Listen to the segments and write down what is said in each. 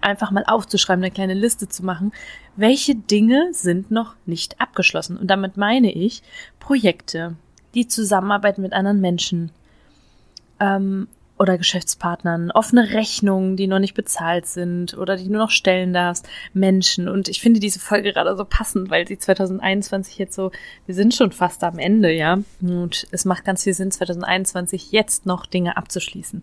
einfach mal aufzuschreiben, eine kleine Liste zu machen, welche Dinge sind noch nicht abgeschlossen. Und damit meine ich Projekte, die Zusammenarbeit mit anderen Menschen ähm, oder Geschäftspartnern, offene Rechnungen, die noch nicht bezahlt sind oder die du noch stellen darfst, Menschen. Und ich finde diese Folge gerade so passend, weil sie 2021 jetzt so, wir sind schon fast am Ende, ja. Und es macht ganz viel Sinn, 2021 jetzt noch Dinge abzuschließen.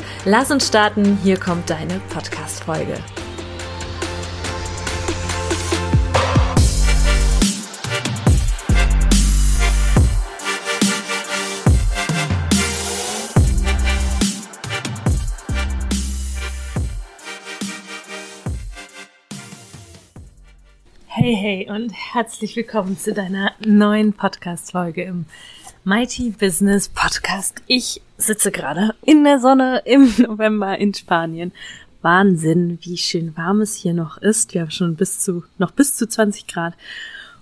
Lass uns starten, hier kommt deine Podcast-Folge. Hey, hey und herzlich willkommen zu deiner neuen Podcast-Folge im Mighty Business Podcast. Ich sitze gerade in der Sonne im November in Spanien. Wahnsinn, wie schön warm es hier noch ist. Wir haben schon bis zu, noch bis zu 20 Grad.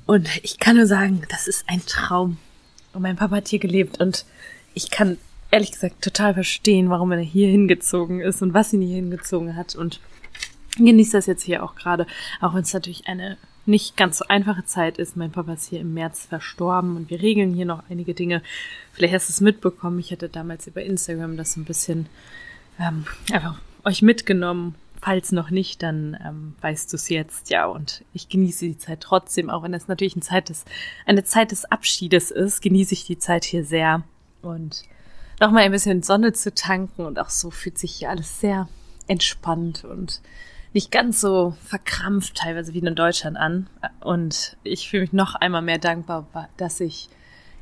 Und ich kann nur sagen, das ist ein Traum. Und mein Papa hat hier gelebt und ich kann ehrlich gesagt total verstehen, warum er hier hingezogen ist und was ihn hier hingezogen hat und genießt das jetzt hier auch gerade, auch wenn es natürlich eine nicht ganz so einfache Zeit ist. Mein Papa ist hier im März verstorben und wir regeln hier noch einige Dinge. Vielleicht hast du es mitbekommen. Ich hatte damals über Instagram das so ein bisschen ähm, einfach euch mitgenommen. Falls noch nicht, dann ähm, weißt du es jetzt, ja. Und ich genieße die Zeit trotzdem, auch wenn es natürlich eine Zeit des, eine Zeit des Abschiedes ist, genieße ich die Zeit hier sehr. Und nochmal ein bisschen Sonne zu tanken und auch so fühlt sich hier alles sehr entspannt und nicht ganz so verkrampft teilweise wie in Deutschland an. Und ich fühle mich noch einmal mehr dankbar, dass ich,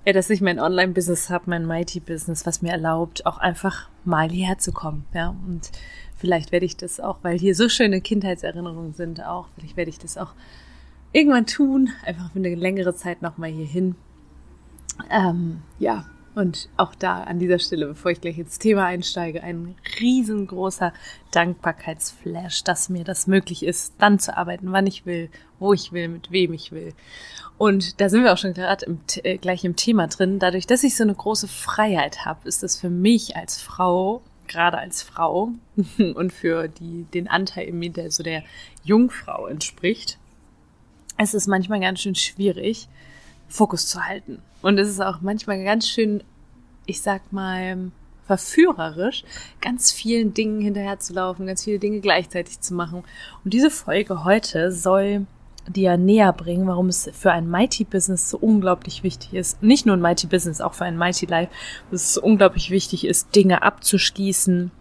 ja, dass ich mein Online-Business habe, mein Mighty-Business, was mir erlaubt, auch einfach mal hierher zu kommen. Ja, und vielleicht werde ich das auch, weil hier so schöne Kindheitserinnerungen sind, auch, vielleicht werde ich das auch irgendwann tun, einfach für eine längere Zeit nochmal hier hin. Ähm, ja, und auch da an dieser Stelle, bevor ich gleich ins Thema einsteige, ein riesengroßer Dankbarkeitsflash, dass mir das möglich ist, dann zu arbeiten, wann ich will, wo ich will, mit wem ich will. Und da sind wir auch schon gerade im, äh, gleich im Thema drin. Dadurch, dass ich so eine große Freiheit habe, ist das für mich als Frau, gerade als Frau und für die, den Anteil in mir, der so der Jungfrau entspricht, es ist manchmal ganz schön schwierig, Fokus zu halten. Und es ist auch manchmal ganz schön, ich sag mal, verführerisch, ganz vielen Dingen hinterherzulaufen, ganz viele Dinge gleichzeitig zu machen. Und diese Folge heute soll dir näher bringen, warum es für ein Mighty Business so unglaublich wichtig ist. Nicht nur ein Mighty Business, auch für ein Mighty Life, dass es so unglaublich wichtig ist, Dinge abzuschließen,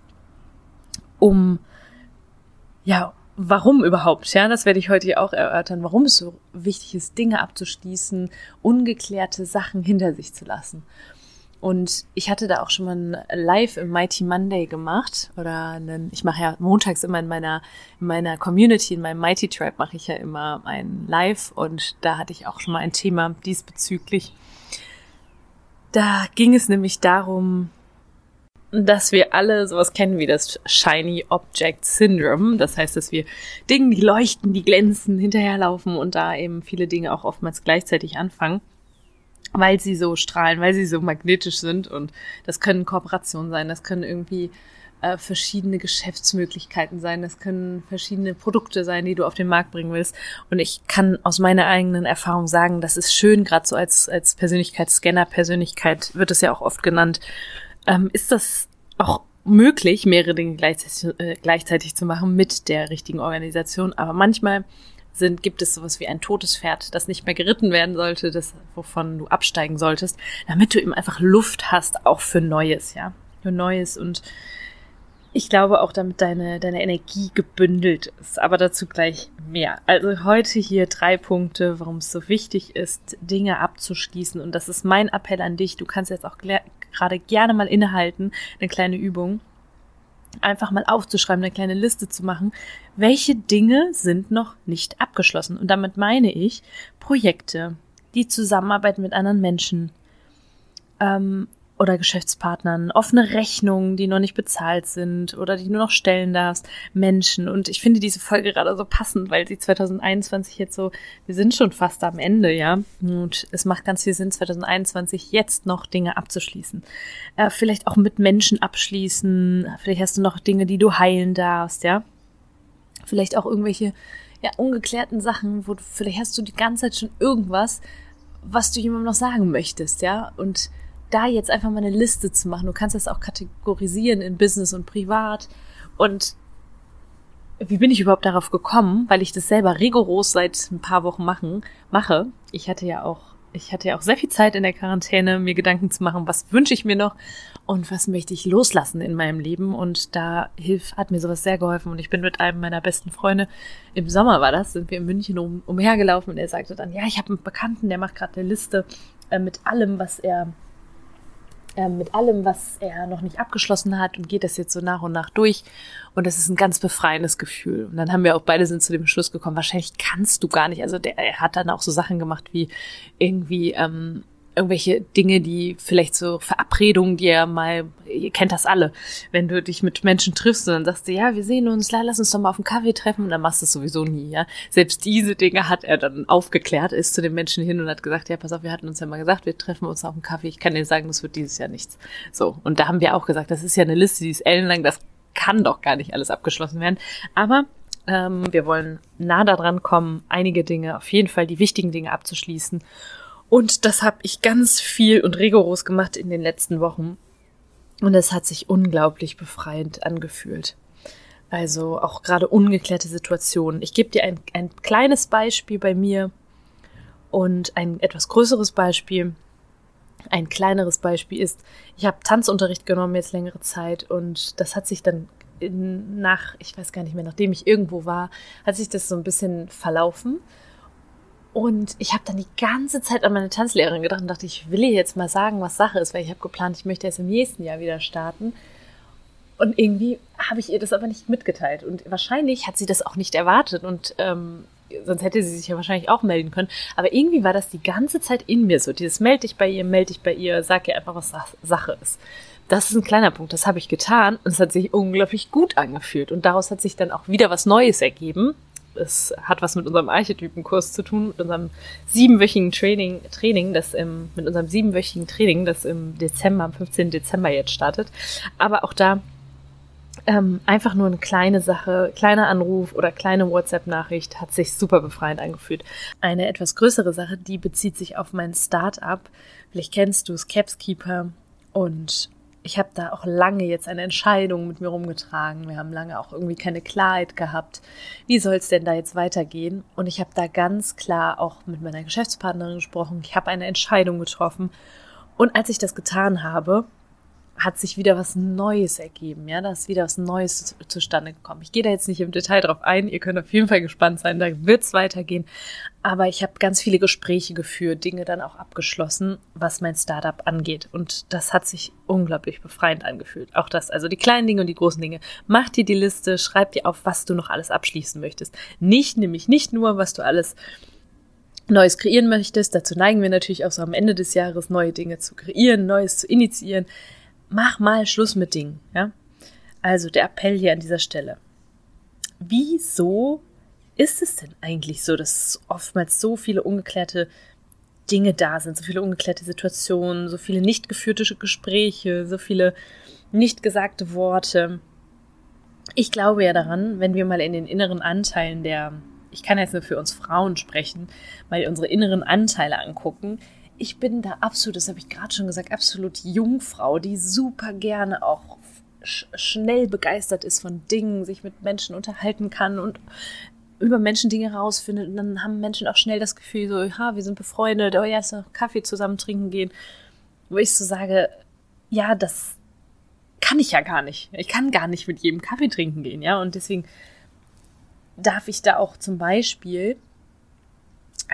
um, ja, warum überhaupt? Ja, das werde ich heute auch erörtern, warum es so wichtig ist, Dinge abzuschließen, ungeklärte Sachen hinter sich zu lassen. Und ich hatte da auch schon mal ein Live im Mighty Monday gemacht oder einen, ich mache ja montags immer in meiner in meiner Community, in meinem Mighty Tribe mache ich ja immer ein Live und da hatte ich auch schon mal ein Thema diesbezüglich. Da ging es nämlich darum, dass wir alle sowas kennen wie das Shiny Object Syndrome. Das heißt, dass wir Dinge, die leuchten, die glänzen, hinterherlaufen und da eben viele Dinge auch oftmals gleichzeitig anfangen, weil sie so strahlen, weil sie so magnetisch sind. Und das können Kooperationen sein, das können irgendwie äh, verschiedene Geschäftsmöglichkeiten sein, das können verschiedene Produkte sein, die du auf den Markt bringen willst. Und ich kann aus meiner eigenen Erfahrung sagen, das ist schön, gerade so als, als Persönlichkeitsscanner, Persönlichkeit wird es ja auch oft genannt, ähm, ist das auch möglich, mehrere Dinge gleichzeitig, äh, gleichzeitig zu machen mit der richtigen Organisation. Aber manchmal sind, gibt es sowas wie ein totes Pferd, das nicht mehr geritten werden sollte, das, wovon du absteigen solltest, damit du eben einfach Luft hast, auch für Neues, ja. Für Neues und ich glaube auch, damit deine, deine Energie gebündelt ist. Aber dazu gleich mehr. Also heute hier drei Punkte, warum es so wichtig ist, Dinge abzuschließen. Und das ist mein Appell an dich. Du kannst jetzt auch gerade gerne mal innehalten, eine kleine Übung, einfach mal aufzuschreiben, eine kleine Liste zu machen, welche Dinge sind noch nicht abgeschlossen. Und damit meine ich Projekte, die Zusammenarbeit mit anderen Menschen, ähm, oder Geschäftspartnern, offene Rechnungen, die noch nicht bezahlt sind oder die du noch stellen darfst, Menschen. Und ich finde diese Folge gerade so passend, weil sie 2021 jetzt so, wir sind schon fast am Ende, ja. Und es macht ganz viel Sinn, 2021 jetzt noch Dinge abzuschließen. Äh, vielleicht auch mit Menschen abschließen. Vielleicht hast du noch Dinge, die du heilen darfst, ja. Vielleicht auch irgendwelche, ja, ungeklärten Sachen, wo du, vielleicht hast du die ganze Zeit schon irgendwas, was du jemandem noch sagen möchtest, ja. Und da jetzt einfach mal eine Liste zu machen. Du kannst das auch kategorisieren in Business und Privat. Und wie bin ich überhaupt darauf gekommen? Weil ich das selber rigoros seit ein paar Wochen machen, mache. Ich hatte ja auch, ich hatte ja auch sehr viel Zeit in der Quarantäne, mir Gedanken zu machen, was wünsche ich mir noch und was möchte ich loslassen in meinem Leben. Und da hilft, hat mir sowas sehr geholfen. Und ich bin mit einem meiner besten Freunde, im Sommer war das, sind wir in München um, umhergelaufen und er sagte dann, ja, ich habe einen Bekannten, der macht gerade eine Liste äh, mit allem, was er ähm, mit allem, was er noch nicht abgeschlossen hat und geht das jetzt so nach und nach durch. Und das ist ein ganz befreiendes Gefühl. Und dann haben wir auch beide sind zu dem Schluss gekommen, wahrscheinlich kannst du gar nicht. Also der, er hat dann auch so Sachen gemacht wie irgendwie ähm, irgendwelche Dinge, die vielleicht so Verabredungen, die er mal, ihr kennt das alle, wenn du dich mit Menschen triffst und dann sagst du, ja, wir sehen uns, lass uns doch mal auf einen Kaffee treffen und dann machst du es sowieso nie, ja. Selbst diese Dinge hat er dann aufgeklärt, ist zu den Menschen hin und hat gesagt, ja, pass auf, wir hatten uns ja mal gesagt, wir treffen uns auf einen Kaffee, ich kann dir sagen, das wird dieses Jahr nichts. So. Und da haben wir auch gesagt, das ist ja eine Liste, die ist ellenlang, das kann doch gar nicht alles abgeschlossen werden. Aber ähm, wir wollen nah daran kommen, einige Dinge, auf jeden Fall die wichtigen Dinge abzuschließen. Und das habe ich ganz viel und rigoros gemacht in den letzten Wochen. Und es hat sich unglaublich befreiend angefühlt. Also auch gerade ungeklärte Situationen. Ich gebe dir ein, ein kleines Beispiel bei mir und ein etwas größeres Beispiel. Ein kleineres Beispiel ist, ich habe Tanzunterricht genommen jetzt längere Zeit und das hat sich dann in, nach, ich weiß gar nicht mehr, nachdem ich irgendwo war, hat sich das so ein bisschen verlaufen. Und ich habe dann die ganze Zeit an meine Tanzlehrerin gedacht und dachte, ich will ihr jetzt mal sagen, was Sache ist, weil ich habe geplant, ich möchte erst im nächsten Jahr wieder starten. Und irgendwie habe ich ihr das aber nicht mitgeteilt. Und wahrscheinlich hat sie das auch nicht erwartet. Und ähm, sonst hätte sie sich ja wahrscheinlich auch melden können. Aber irgendwie war das die ganze Zeit in mir so. Dieses melde dich bei ihr, melde dich bei ihr, sag ihr einfach, was Sache ist. Das ist ein kleiner Punkt, das habe ich getan und es hat sich unglaublich gut angefühlt. Und daraus hat sich dann auch wieder was Neues ergeben es hat was mit unserem Archetypenkurs zu tun, mit unserem siebenwöchigen Training, Training, das im, mit unserem siebenwöchigen Training, das im Dezember, am 15. Dezember jetzt startet. Aber auch da ähm, einfach nur eine kleine Sache, kleiner Anruf oder kleine WhatsApp-Nachricht hat sich super befreiend angefühlt. Eine etwas größere Sache, die bezieht sich auf mein Startup. Vielleicht kennst du es, Capskeeper. Und ich habe da auch lange jetzt eine Entscheidung mit mir rumgetragen. Wir haben lange auch irgendwie keine Klarheit gehabt. Wie soll es denn da jetzt weitergehen? Und ich habe da ganz klar auch mit meiner Geschäftspartnerin gesprochen. Ich habe eine Entscheidung getroffen. Und als ich das getan habe, hat sich wieder was Neues ergeben, ja, da ist wieder was Neues zustande gekommen. Ich gehe da jetzt nicht im Detail drauf ein, ihr könnt auf jeden Fall gespannt sein, da wird's weitergehen. Aber ich habe ganz viele Gespräche geführt, Dinge dann auch abgeschlossen, was mein Startup angeht. Und das hat sich unglaublich befreiend angefühlt. Auch das, also die kleinen Dinge und die großen Dinge. Mach dir die Liste, schreib dir auf, was du noch alles abschließen möchtest. Nicht, nämlich nicht nur, was du alles Neues kreieren möchtest. Dazu neigen wir natürlich auch so am Ende des Jahres, neue Dinge zu kreieren, Neues zu initiieren mach mal Schluss mit Dingen, ja? Also der Appell hier an dieser Stelle. Wieso ist es denn eigentlich so, dass oftmals so viele ungeklärte Dinge da sind, so viele ungeklärte Situationen, so viele nicht geführte Gespräche, so viele nicht gesagte Worte? Ich glaube ja daran, wenn wir mal in den inneren Anteilen der, ich kann jetzt nur für uns Frauen sprechen, mal unsere inneren Anteile angucken, ich bin da absolut, das habe ich gerade schon gesagt, absolut Jungfrau, die super gerne auch sch schnell begeistert ist von Dingen, sich mit Menschen unterhalten kann und über Menschen Dinge rausfindet. Und dann haben Menschen auch schnell das Gefühl, so, ja, wir sind befreundet, oh ja, noch Kaffee zusammen trinken gehen. Wo ich so sage, ja, das kann ich ja gar nicht. Ich kann gar nicht mit jedem Kaffee trinken gehen, ja. Und deswegen darf ich da auch zum Beispiel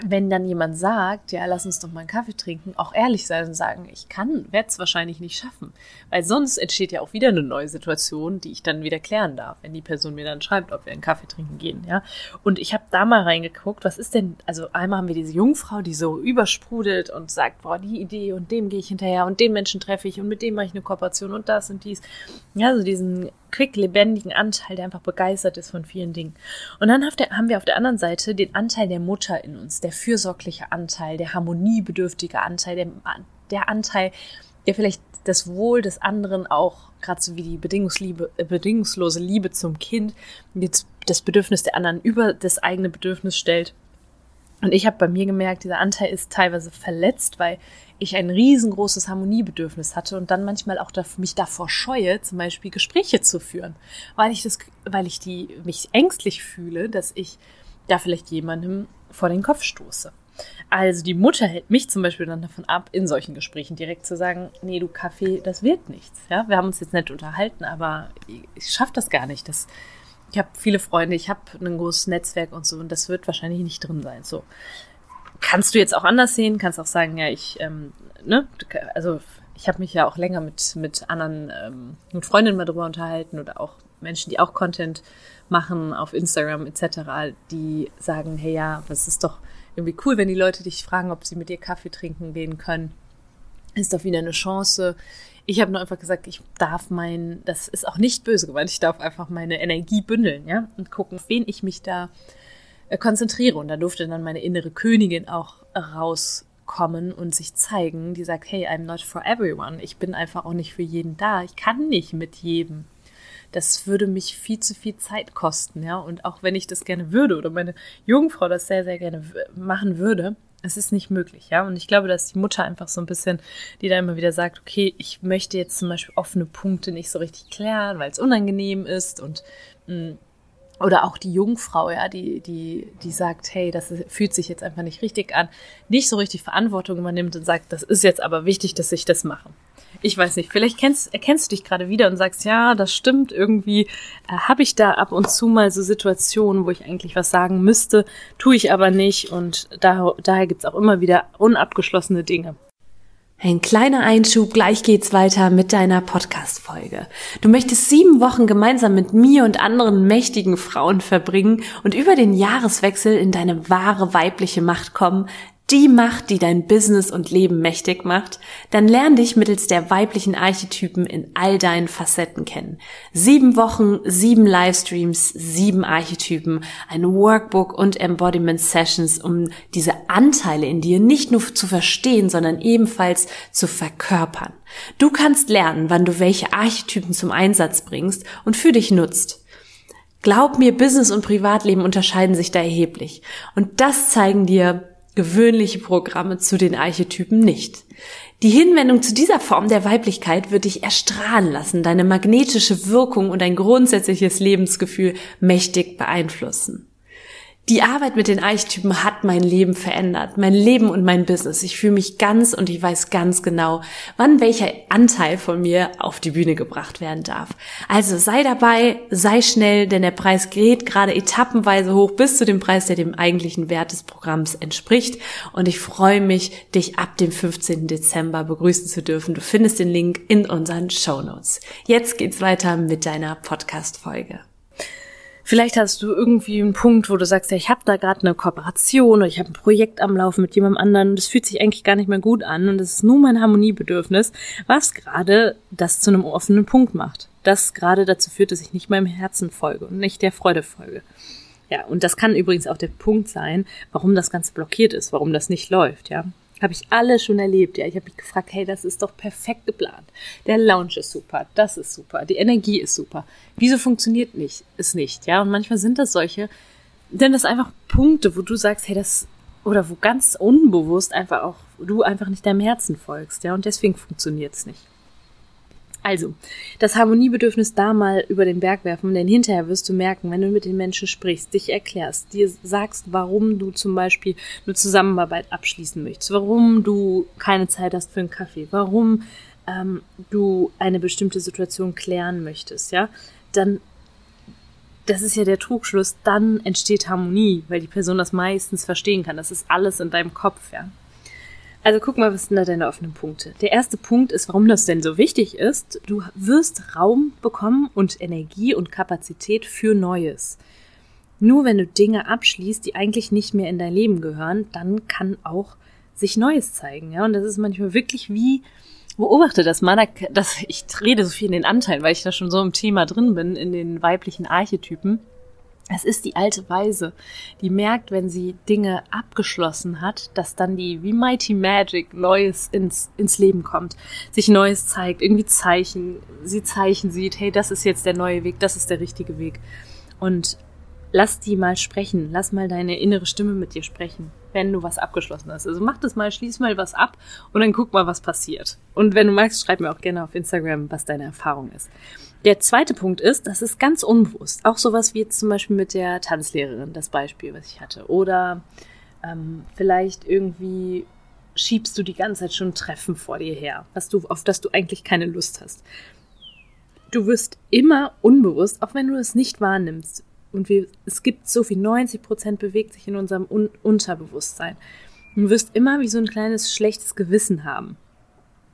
wenn dann jemand sagt, ja, lass uns doch mal einen Kaffee trinken, auch ehrlich sein und sagen, ich kann, werde es wahrscheinlich nicht schaffen. Weil sonst entsteht ja auch wieder eine neue Situation, die ich dann wieder klären darf, wenn die Person mir dann schreibt, ob wir einen Kaffee trinken gehen, ja. Und ich habe da mal reingeguckt, was ist denn, also einmal haben wir diese Jungfrau, die so übersprudelt und sagt, boah, die Idee und dem gehe ich hinterher und den Menschen treffe ich und mit dem mache ich eine Kooperation und das und dies. Ja, so diesen quick lebendigen Anteil, der einfach begeistert ist von vielen Dingen. Und dann haben wir auf der anderen Seite den Anteil der Mutter in uns, der fürsorgliche Anteil, der harmoniebedürftige Anteil, der, der Anteil, der vielleicht das Wohl des anderen auch, gerade so wie die Bedingungsliebe, äh, bedingungslose Liebe zum Kind, das Bedürfnis der anderen über das eigene Bedürfnis stellt. Und ich habe bei mir gemerkt, dieser Anteil ist teilweise verletzt, weil ich ein riesengroßes Harmoniebedürfnis hatte und dann manchmal auch mich davor scheue, zum Beispiel Gespräche zu führen, weil ich das, weil ich die mich ängstlich fühle, dass ich da vielleicht jemandem vor den Kopf stoße. Also die Mutter hält mich zum Beispiel dann davon ab, in solchen Gesprächen direkt zu sagen, nee, du Kaffee, das wird nichts. Ja, wir haben uns jetzt nicht unterhalten, aber ich schaffe das gar nicht. Das, ich habe viele Freunde, ich habe ein großes Netzwerk und so und das wird wahrscheinlich nicht drin sein. So kannst du jetzt auch anders sehen, kannst auch sagen, ja, ich, ähm, ne, also ich habe mich ja auch länger mit, mit anderen, ähm, mit Freundinnen mal drüber unterhalten oder auch Menschen, die auch Content machen auf Instagram etc., die sagen, hey ja, was ist doch irgendwie cool, wenn die Leute dich fragen, ob sie mit dir Kaffee trinken gehen können. Ist doch wieder eine Chance. Ich habe nur einfach gesagt, ich darf mein, das ist auch nicht böse gemeint, ich darf einfach meine Energie bündeln, ja, und gucken, wen ich mich da konzentriere. Und da durfte dann meine innere Königin auch rauskommen und sich zeigen, die sagt, hey, I'm not for everyone. Ich bin einfach auch nicht für jeden da. Ich kann nicht mit jedem. Das würde mich viel zu viel Zeit kosten, ja. Und auch wenn ich das gerne würde oder meine Jungfrau das sehr, sehr gerne machen würde, es ist nicht möglich, ja. Und ich glaube, dass die Mutter einfach so ein bisschen, die da immer wieder sagt, okay, ich möchte jetzt zum Beispiel offene Punkte nicht so richtig klären, weil es unangenehm ist und mh, mm, oder auch die Jungfrau, ja, die, die, die sagt, hey, das fühlt sich jetzt einfach nicht richtig an, nicht so richtig Verantwortung übernimmt und sagt, das ist jetzt aber wichtig, dass ich das mache. Ich weiß nicht, vielleicht kennst, erkennst du dich gerade wieder und sagst, ja, das stimmt, irgendwie äh, habe ich da ab und zu mal so Situationen, wo ich eigentlich was sagen müsste, tue ich aber nicht und da, daher gibt's auch immer wieder unabgeschlossene Dinge. Ein kleiner Einschub, gleich geht's weiter mit deiner Podcast-Folge. Du möchtest sieben Wochen gemeinsam mit mir und anderen mächtigen Frauen verbringen und über den Jahreswechsel in deine wahre weibliche Macht kommen, die Macht, die dein Business und Leben mächtig macht, dann lern dich mittels der weiblichen Archetypen in all deinen Facetten kennen. Sieben Wochen, sieben Livestreams, sieben Archetypen, ein Workbook und Embodiment Sessions, um diese Anteile in dir nicht nur zu verstehen, sondern ebenfalls zu verkörpern. Du kannst lernen, wann du welche Archetypen zum Einsatz bringst und für dich nutzt. Glaub mir, Business und Privatleben unterscheiden sich da erheblich. Und das zeigen dir gewöhnliche Programme zu den Archetypen nicht. Die Hinwendung zu dieser Form der Weiblichkeit wird dich erstrahlen lassen, deine magnetische Wirkung und dein grundsätzliches Lebensgefühl mächtig beeinflussen. Die Arbeit mit den Archetypen hat mein Leben verändert, mein Leben und mein Business. Ich fühle mich ganz und ich weiß ganz genau, wann welcher Anteil von mir auf die Bühne gebracht werden darf. Also sei dabei, sei schnell, denn der Preis geht gerade etappenweise hoch bis zu dem Preis, der dem eigentlichen Wert des Programms entspricht. Und ich freue mich, dich ab dem 15. Dezember begrüßen zu dürfen. Du findest den Link in unseren Show Notes. Jetzt geht's weiter mit deiner Podcast-Folge. Vielleicht hast du irgendwie einen Punkt, wo du sagst, ja, ich habe da gerade eine Kooperation oder ich habe ein Projekt am Laufen mit jemandem anderen und das fühlt sich eigentlich gar nicht mehr gut an und das ist nur mein Harmoniebedürfnis, was gerade das zu einem offenen Punkt macht. Das gerade dazu führt, dass ich nicht meinem Herzen folge und nicht der Freude folge. Ja, und das kann übrigens auch der Punkt sein, warum das Ganze blockiert ist, warum das nicht läuft, ja. Habe ich alle schon erlebt. Ja, ich habe mich gefragt, hey, das ist doch perfekt geplant. Der Lounge ist super, das ist super, die Energie ist super. Wieso funktioniert nicht, es nicht? Ja, und manchmal sind das solche, denn das einfach Punkte, wo du sagst, hey, das oder wo ganz unbewusst einfach auch du einfach nicht deinem Herzen folgst, ja, und deswegen funktioniert es nicht. Also, das Harmoniebedürfnis da mal über den Berg werfen, denn hinterher wirst du merken, wenn du mit den Menschen sprichst, dich erklärst, dir sagst, warum du zum Beispiel eine Zusammenarbeit abschließen möchtest, warum du keine Zeit hast für einen Kaffee, warum ähm, du eine bestimmte Situation klären möchtest, ja, dann das ist ja der Trugschluss, dann entsteht Harmonie, weil die Person das meistens verstehen kann. Das ist alles in deinem Kopf, ja. Also guck mal, was sind da deine offenen Punkte? Der erste Punkt ist, warum das denn so wichtig ist. Du wirst Raum bekommen und Energie und Kapazität für Neues. Nur wenn du Dinge abschließt, die eigentlich nicht mehr in dein Leben gehören, dann kann auch sich Neues zeigen. Ja, und das ist manchmal wirklich wie, beobachte das mal, dass ich rede so viel in den Anteilen, weil ich da schon so im Thema drin bin, in den weiblichen Archetypen. Es ist die alte Weise, die merkt, wenn sie Dinge abgeschlossen hat, dass dann die wie Mighty Magic Neues ins, ins Leben kommt, sich Neues zeigt, irgendwie Zeichen, sie Zeichen sieht, hey, das ist jetzt der neue Weg, das ist der richtige Weg. Und lass die mal sprechen, lass mal deine innere Stimme mit dir sprechen, wenn du was abgeschlossen hast. Also mach das mal, schließ mal was ab und dann guck mal, was passiert. Und wenn du magst, schreib mir auch gerne auf Instagram, was deine Erfahrung ist. Der zweite Punkt ist, das ist ganz unbewusst. Auch sowas wie jetzt zum Beispiel mit der Tanzlehrerin, das Beispiel, was ich hatte. Oder ähm, vielleicht irgendwie schiebst du die ganze Zeit schon Treffen vor dir her, was du, auf das du eigentlich keine Lust hast. Du wirst immer unbewusst, auch wenn du es nicht wahrnimmst, und wir, es gibt so viel, 90 Prozent bewegt sich in unserem Un Unterbewusstsein. Du wirst immer wie so ein kleines schlechtes Gewissen haben.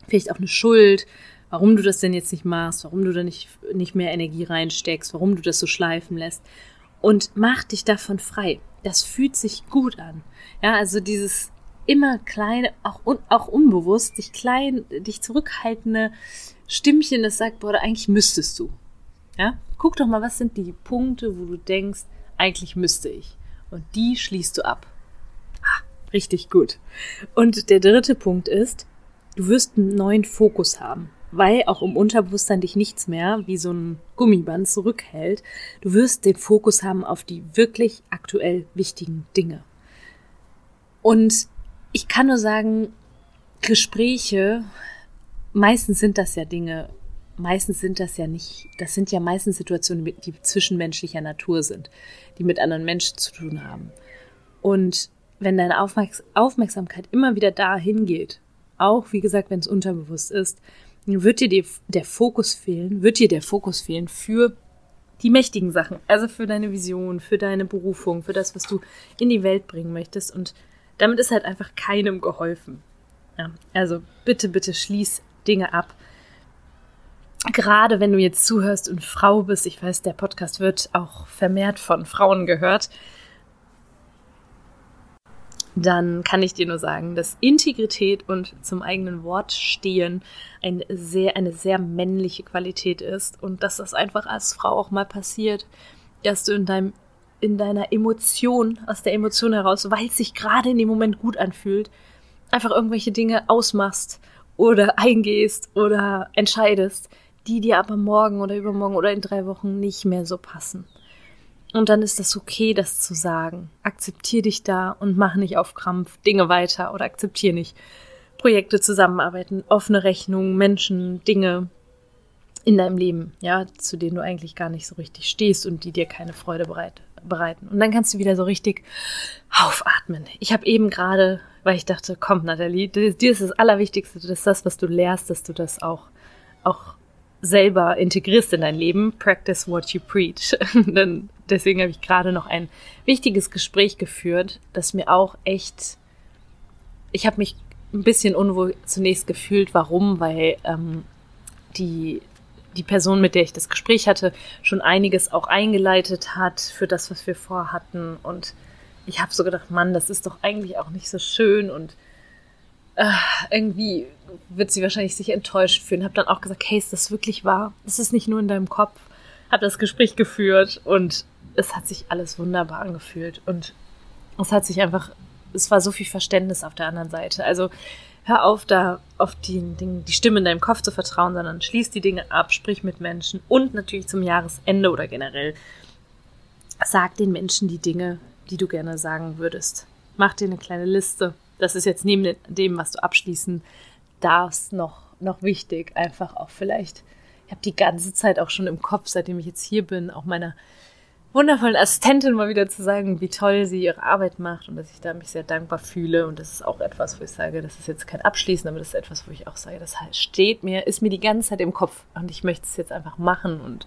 Vielleicht auch eine Schuld, warum du das denn jetzt nicht machst, warum du da nicht, nicht mehr Energie reinsteckst, warum du das so schleifen lässt. Und mach dich davon frei. Das fühlt sich gut an. Ja, also dieses immer kleine, auch, un, auch unbewusst, dich klein, dich zurückhaltende Stimmchen, das sagt, boah, eigentlich müsstest du. Ja, guck doch mal, was sind die Punkte, wo du denkst, eigentlich müsste ich. Und die schließt du ab. Ah, richtig gut. Und der dritte Punkt ist, du wirst einen neuen Fokus haben weil auch im Unterbewusstsein dich nichts mehr wie so ein Gummiband zurückhält. Du wirst den Fokus haben auf die wirklich aktuell wichtigen Dinge. Und ich kann nur sagen, Gespräche, meistens sind das ja Dinge, meistens sind das ja nicht, das sind ja meistens Situationen, die zwischenmenschlicher Natur sind, die mit anderen Menschen zu tun haben. Und wenn deine Aufmerksamkeit immer wieder dahin geht, auch wie gesagt, wenn es unterbewusst ist, wird dir die, der Fokus fehlen, wird dir der Fokus fehlen für die mächtigen Sachen, also für deine Vision, für deine Berufung, für das, was du in die Welt bringen möchtest. Und damit ist halt einfach keinem geholfen. Ja, also bitte, bitte schließ Dinge ab. Gerade wenn du jetzt zuhörst und Frau bist, ich weiß, der Podcast wird auch vermehrt von Frauen gehört, dann kann ich dir nur sagen, dass Integrität und zum eigenen Wort stehen eine sehr, eine sehr männliche Qualität ist und dass das einfach als Frau auch mal passiert, dass du in deinem in deiner Emotion, aus der Emotion heraus, weil es sich gerade in dem Moment gut anfühlt, einfach irgendwelche Dinge ausmachst oder eingehst oder entscheidest, die dir aber morgen oder übermorgen oder in drei Wochen nicht mehr so passen. Und dann ist das okay, das zu sagen. Akzeptier dich da und mach nicht auf Krampf Dinge weiter oder akzeptier nicht Projekte zusammenarbeiten, offene Rechnungen, Menschen, Dinge in deinem Leben, ja, zu denen du eigentlich gar nicht so richtig stehst und die dir keine Freude bereit, bereiten. Und dann kannst du wieder so richtig aufatmen. Ich habe eben gerade, weil ich dachte, komm, Nathalie, dir ist das Allerwichtigste, das ist das, was du lehrst, dass du das auch, auch selber integrierst in dein Leben. Practice what you preach. Denn deswegen habe ich gerade noch ein wichtiges Gespräch geführt, das mir auch echt. Ich habe mich ein bisschen unwohl zunächst gefühlt. Warum? Weil ähm, die die Person, mit der ich das Gespräch hatte, schon einiges auch eingeleitet hat für das, was wir vorhatten. Und ich habe so gedacht, Mann, das ist doch eigentlich auch nicht so schön und äh, irgendwie wird sie wahrscheinlich sich enttäuscht fühlen. Hab dann auch gesagt, hey, ist das wirklich wahr? Ist nicht nur in deinem Kopf. Hab das Gespräch geführt und es hat sich alles wunderbar angefühlt und es hat sich einfach, es war so viel Verständnis auf der anderen Seite. Also hör auf, da auf die, die, die Stimme in deinem Kopf zu vertrauen, sondern schließ die Dinge ab, sprich mit Menschen und natürlich zum Jahresende oder generell sag den Menschen die Dinge, die du gerne sagen würdest. Mach dir eine kleine Liste das ist jetzt neben dem, was du abschließen darfst, noch, noch wichtig. Einfach auch vielleicht, ich habe die ganze Zeit auch schon im Kopf, seitdem ich jetzt hier bin, auch meiner wundervollen Assistentin mal wieder zu sagen, wie toll sie ihre Arbeit macht und dass ich da mich sehr dankbar fühle. Und das ist auch etwas, wo ich sage, das ist jetzt kein Abschließen, aber das ist etwas, wo ich auch sage, das steht mir, ist mir die ganze Zeit im Kopf und ich möchte es jetzt einfach machen und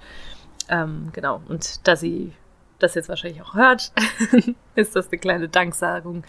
ähm, genau. Und da sie das jetzt wahrscheinlich auch hört, ist das eine kleine Danksagung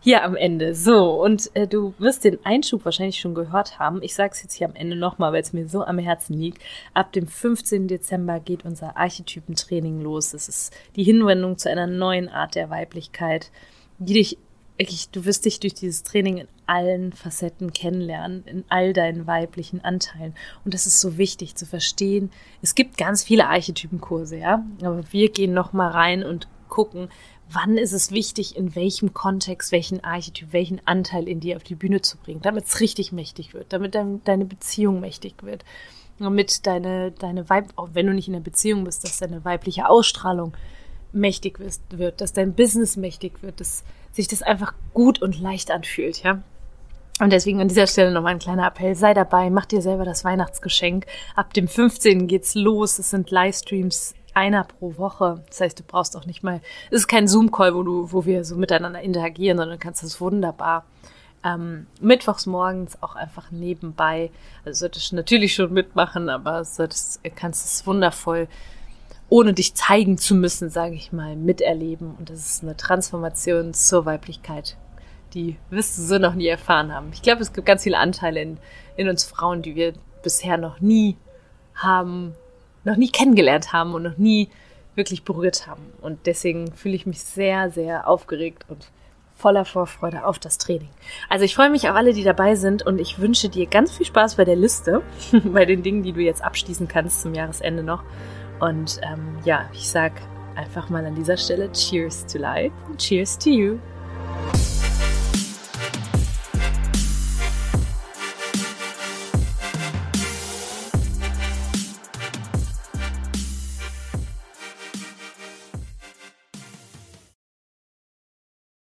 hier am Ende. So, und äh, du wirst den Einschub wahrscheinlich schon gehört haben. Ich sage es jetzt hier am Ende nochmal, weil es mir so am Herzen liegt. Ab dem 15. Dezember geht unser Archetypentraining los. Es ist die Hinwendung zu einer neuen Art der Weiblichkeit, die dich wirklich, du wirst dich durch dieses Training in allen Facetten kennenlernen, in all deinen weiblichen Anteilen. Und das ist so wichtig zu verstehen. Es gibt ganz viele Archetypenkurse, ja, aber wir gehen noch mal rein und gucken, wann ist es wichtig, in welchem Kontext, welchen Archetyp, welchen Anteil in dir auf die Bühne zu bringen, damit es richtig mächtig wird, damit dein, deine Beziehung mächtig wird, damit deine, deine Weib, auch wenn du nicht in der Beziehung bist, dass deine weibliche Ausstrahlung mächtig wird, dass dein Business mächtig wird, dass sich das einfach gut und leicht anfühlt, ja. Und deswegen an dieser Stelle nochmal ein kleiner Appell. Sei dabei, mach dir selber das Weihnachtsgeschenk. Ab dem 15. geht's los. Es sind Livestreams einer pro Woche. Das heißt, du brauchst auch nicht mal, es ist kein Zoom-Call, wo du, wo wir so miteinander interagieren, sondern du kannst das wunderbar ähm, mittwochs morgens auch einfach nebenbei. Also solltest du natürlich schon mitmachen, aber solltest, kannst es wundervoll ohne dich zeigen zu müssen, sage ich mal, miterleben. Und das ist eine Transformation zur Weiblichkeit, die wirst du so noch nie erfahren haben. Ich glaube, es gibt ganz viele Anteile in, in uns Frauen, die wir bisher noch nie haben, noch nie kennengelernt haben und noch nie wirklich berührt haben. Und deswegen fühle ich mich sehr, sehr aufgeregt und voller Vorfreude auf das Training. Also ich freue mich auf alle, die dabei sind und ich wünsche dir ganz viel Spaß bei der Liste, bei den Dingen, die du jetzt abschließen kannst zum Jahresende noch. Und ähm, ja, ich sag einfach mal an dieser Stelle Cheers to Life Cheers to You.